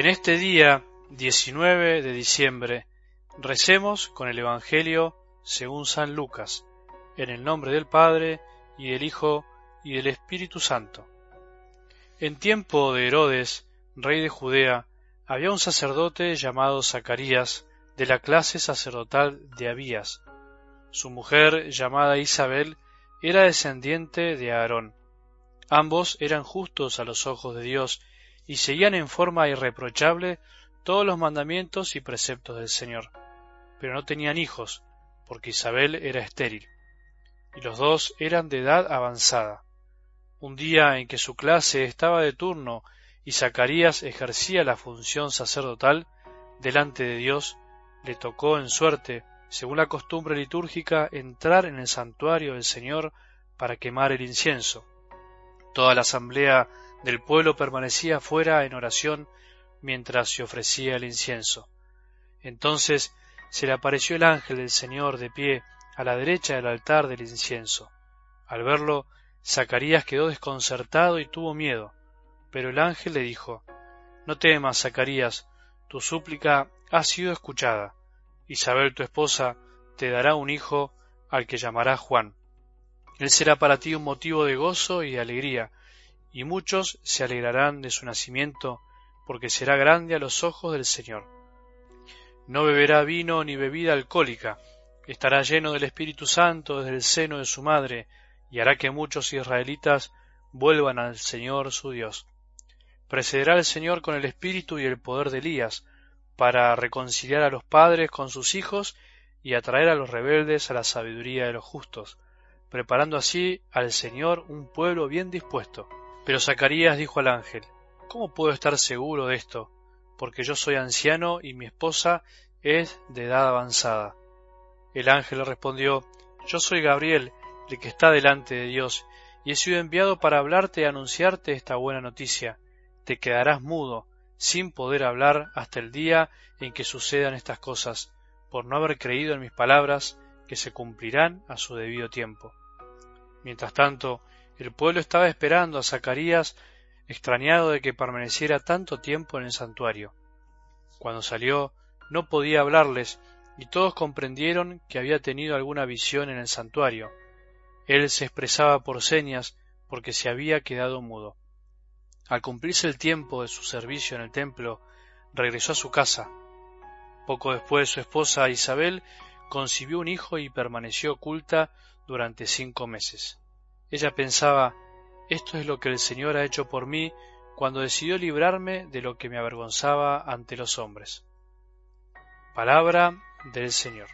En este día 19 de diciembre recemos con el Evangelio según San Lucas, en el nombre del Padre y del Hijo y del Espíritu Santo. En tiempo de Herodes, rey de Judea, había un sacerdote llamado Zacarías, de la clase sacerdotal de Abías. Su mujer, llamada Isabel, era descendiente de Aarón. Ambos eran justos a los ojos de Dios y seguían en forma irreprochable todos los mandamientos y preceptos del Señor. Pero no tenían hijos, porque Isabel era estéril, y los dos eran de edad avanzada. Un día en que su clase estaba de turno y Zacarías ejercía la función sacerdotal delante de Dios, le tocó en suerte, según la costumbre litúrgica, entrar en el santuario del Señor para quemar el incienso. Toda la asamblea del pueblo permanecía fuera en oración mientras se ofrecía el incienso. Entonces se le apareció el ángel del Señor de pie a la derecha del altar del incienso. Al verlo, Zacarías quedó desconcertado y tuvo miedo. Pero el ángel le dijo No temas, Zacarías, tu súplica ha sido escuchada. Isabel, tu esposa, te dará un hijo al que llamará Juan. Él será para ti un motivo de gozo y de alegría, y muchos se alegrarán de su nacimiento, porque será grande a los ojos del Señor. No beberá vino ni bebida alcohólica, estará lleno del Espíritu Santo desde el seno de su madre, y hará que muchos israelitas vuelvan al Señor su Dios. Precederá el Señor con el espíritu y el poder de Elías, para reconciliar a los padres con sus hijos y atraer a los rebeldes a la sabiduría de los justos, preparando así al Señor un pueblo bien dispuesto. Pero Zacarías dijo al ángel, ¿Cómo puedo estar seguro de esto? Porque yo soy anciano y mi esposa es de edad avanzada. El ángel le respondió, Yo soy Gabriel, el que está delante de Dios, y he sido enviado para hablarte y anunciarte esta buena noticia. Te quedarás mudo, sin poder hablar hasta el día en que sucedan estas cosas, por no haber creído en mis palabras, que se cumplirán a su debido tiempo. Mientras tanto, el pueblo estaba esperando a Zacarías, extrañado de que permaneciera tanto tiempo en el santuario. Cuando salió, no podía hablarles, y todos comprendieron que había tenido alguna visión en el santuario. Él se expresaba por señas porque se había quedado mudo. Al cumplirse el tiempo de su servicio en el templo, regresó a su casa. Poco después su esposa Isabel concibió un hijo y permaneció oculta durante cinco meses. Ella pensaba, esto es lo que el Señor ha hecho por mí cuando decidió librarme de lo que me avergonzaba ante los hombres. Palabra del Señor.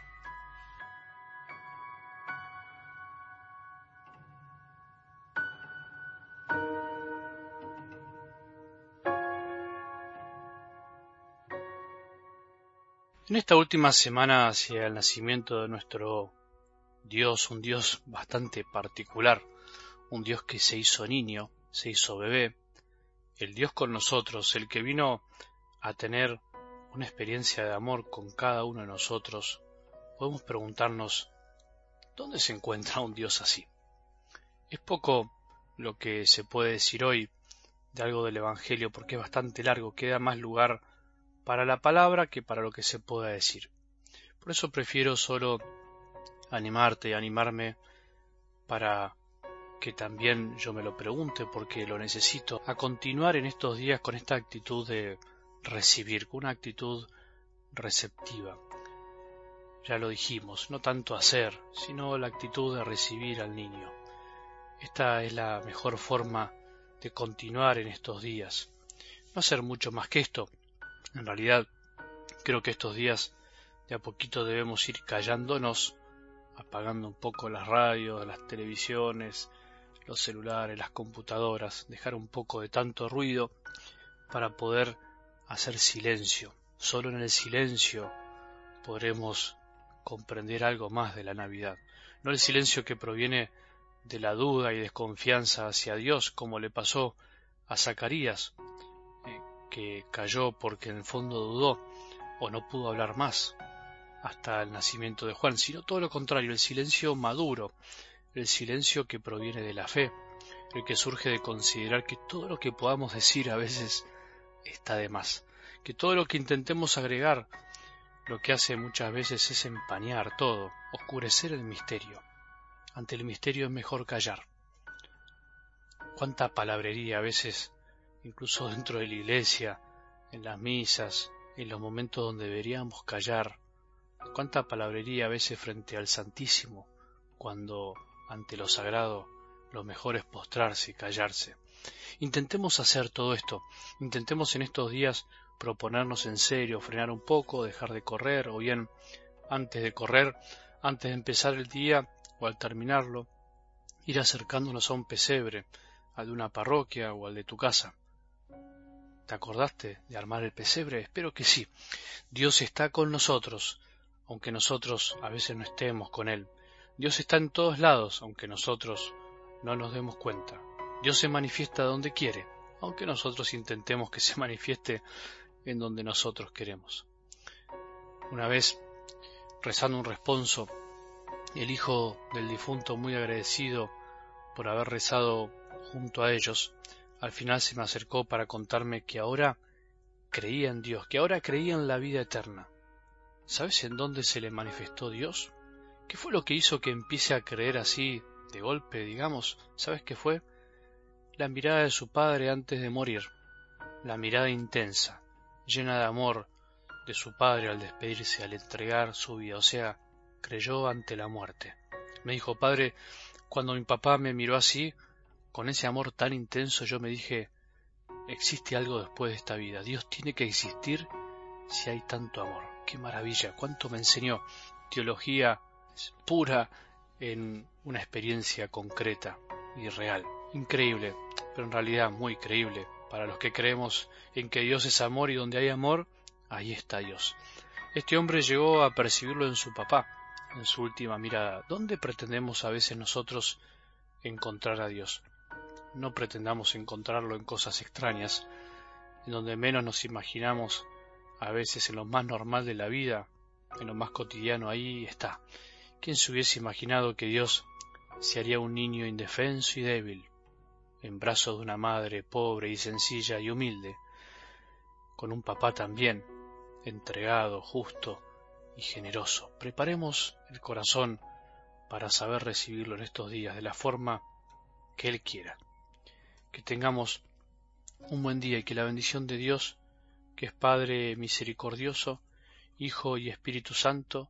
En esta última semana hacia el nacimiento de nuestro Dios, un Dios bastante particular, un Dios que se hizo niño, se hizo bebé, el Dios con nosotros, el que vino a tener una experiencia de amor con cada uno de nosotros, podemos preguntarnos, ¿dónde se encuentra un Dios así? Es poco lo que se puede decir hoy de algo del Evangelio porque es bastante largo, queda más lugar para la palabra que para lo que se pueda decir. Por eso prefiero solo animarte y animarme para que también yo me lo pregunte porque lo necesito, a continuar en estos días con esta actitud de recibir, con una actitud receptiva. Ya lo dijimos, no tanto hacer, sino la actitud de recibir al niño. Esta es la mejor forma de continuar en estos días. No hacer mucho más que esto. En realidad, creo que estos días de a poquito debemos ir callándonos, apagando un poco las radios, las televisiones, los celulares, las computadoras, dejar un poco de tanto ruido para poder hacer silencio. Solo en el silencio podremos comprender algo más de la Navidad. No el silencio que proviene de la duda y desconfianza hacia Dios, como le pasó a Zacarías, eh, que cayó porque en el fondo dudó o no pudo hablar más hasta el nacimiento de Juan, sino todo lo contrario, el silencio maduro, el silencio que proviene de la fe, el que surge de considerar que todo lo que podamos decir a veces está de más, que todo lo que intentemos agregar lo que hace muchas veces es empañar todo, oscurecer el misterio. Ante el misterio es mejor callar. Cuánta palabrería a veces, incluso dentro de la iglesia, en las misas, en los momentos donde deberíamos callar. Cuánta palabrería a veces frente al Santísimo, cuando ante lo sagrado lo mejor es postrarse y callarse. Intentemos hacer todo esto, intentemos en estos días proponernos en serio, frenar un poco, dejar de correr, o bien antes de correr, antes de empezar el día o al terminarlo, ir acercándonos a un pesebre, al de una parroquia o al de tu casa. ¿Te acordaste de armar el pesebre? Espero que sí. Dios está con nosotros, aunque nosotros a veces no estemos con Él. Dios está en todos lados, aunque nosotros no nos demos cuenta. Dios se manifiesta donde quiere, aunque nosotros intentemos que se manifieste en donde nosotros queremos. Una vez, rezando un responso, el hijo del difunto, muy agradecido por haber rezado junto a ellos, al final se me acercó para contarme que ahora creía en Dios, que ahora creía en la vida eterna. ¿Sabes en dónde se le manifestó Dios? ¿Qué fue lo que hizo que empiece a creer así, de golpe, digamos? ¿Sabes qué fue? La mirada de su padre antes de morir, la mirada intensa, llena de amor de su padre al despedirse, al entregar su vida, o sea, creyó ante la muerte. Me dijo, padre, cuando mi papá me miró así, con ese amor tan intenso, yo me dije, existe algo después de esta vida, Dios tiene que existir si hay tanto amor. Qué maravilla, cuánto me enseñó teología pura en una experiencia concreta y real. Increíble, pero en realidad muy creíble para los que creemos en que Dios es amor y donde hay amor, ahí está Dios. Este hombre llegó a percibirlo en su papá, en su última mirada. ¿Dónde pretendemos a veces nosotros encontrar a Dios? No pretendamos encontrarlo en cosas extrañas, en donde menos nos imaginamos, a veces en lo más normal de la vida, en lo más cotidiano, ahí está. ¿Quién se hubiese imaginado que Dios se haría un niño indefenso y débil, en brazos de una madre pobre y sencilla y humilde, con un papá también, entregado, justo y generoso. Preparemos el corazón para saber recibirlo en estos días de la forma que Él quiera. Que tengamos un buen día y que la bendición de Dios, que es Padre misericordioso, Hijo y Espíritu Santo,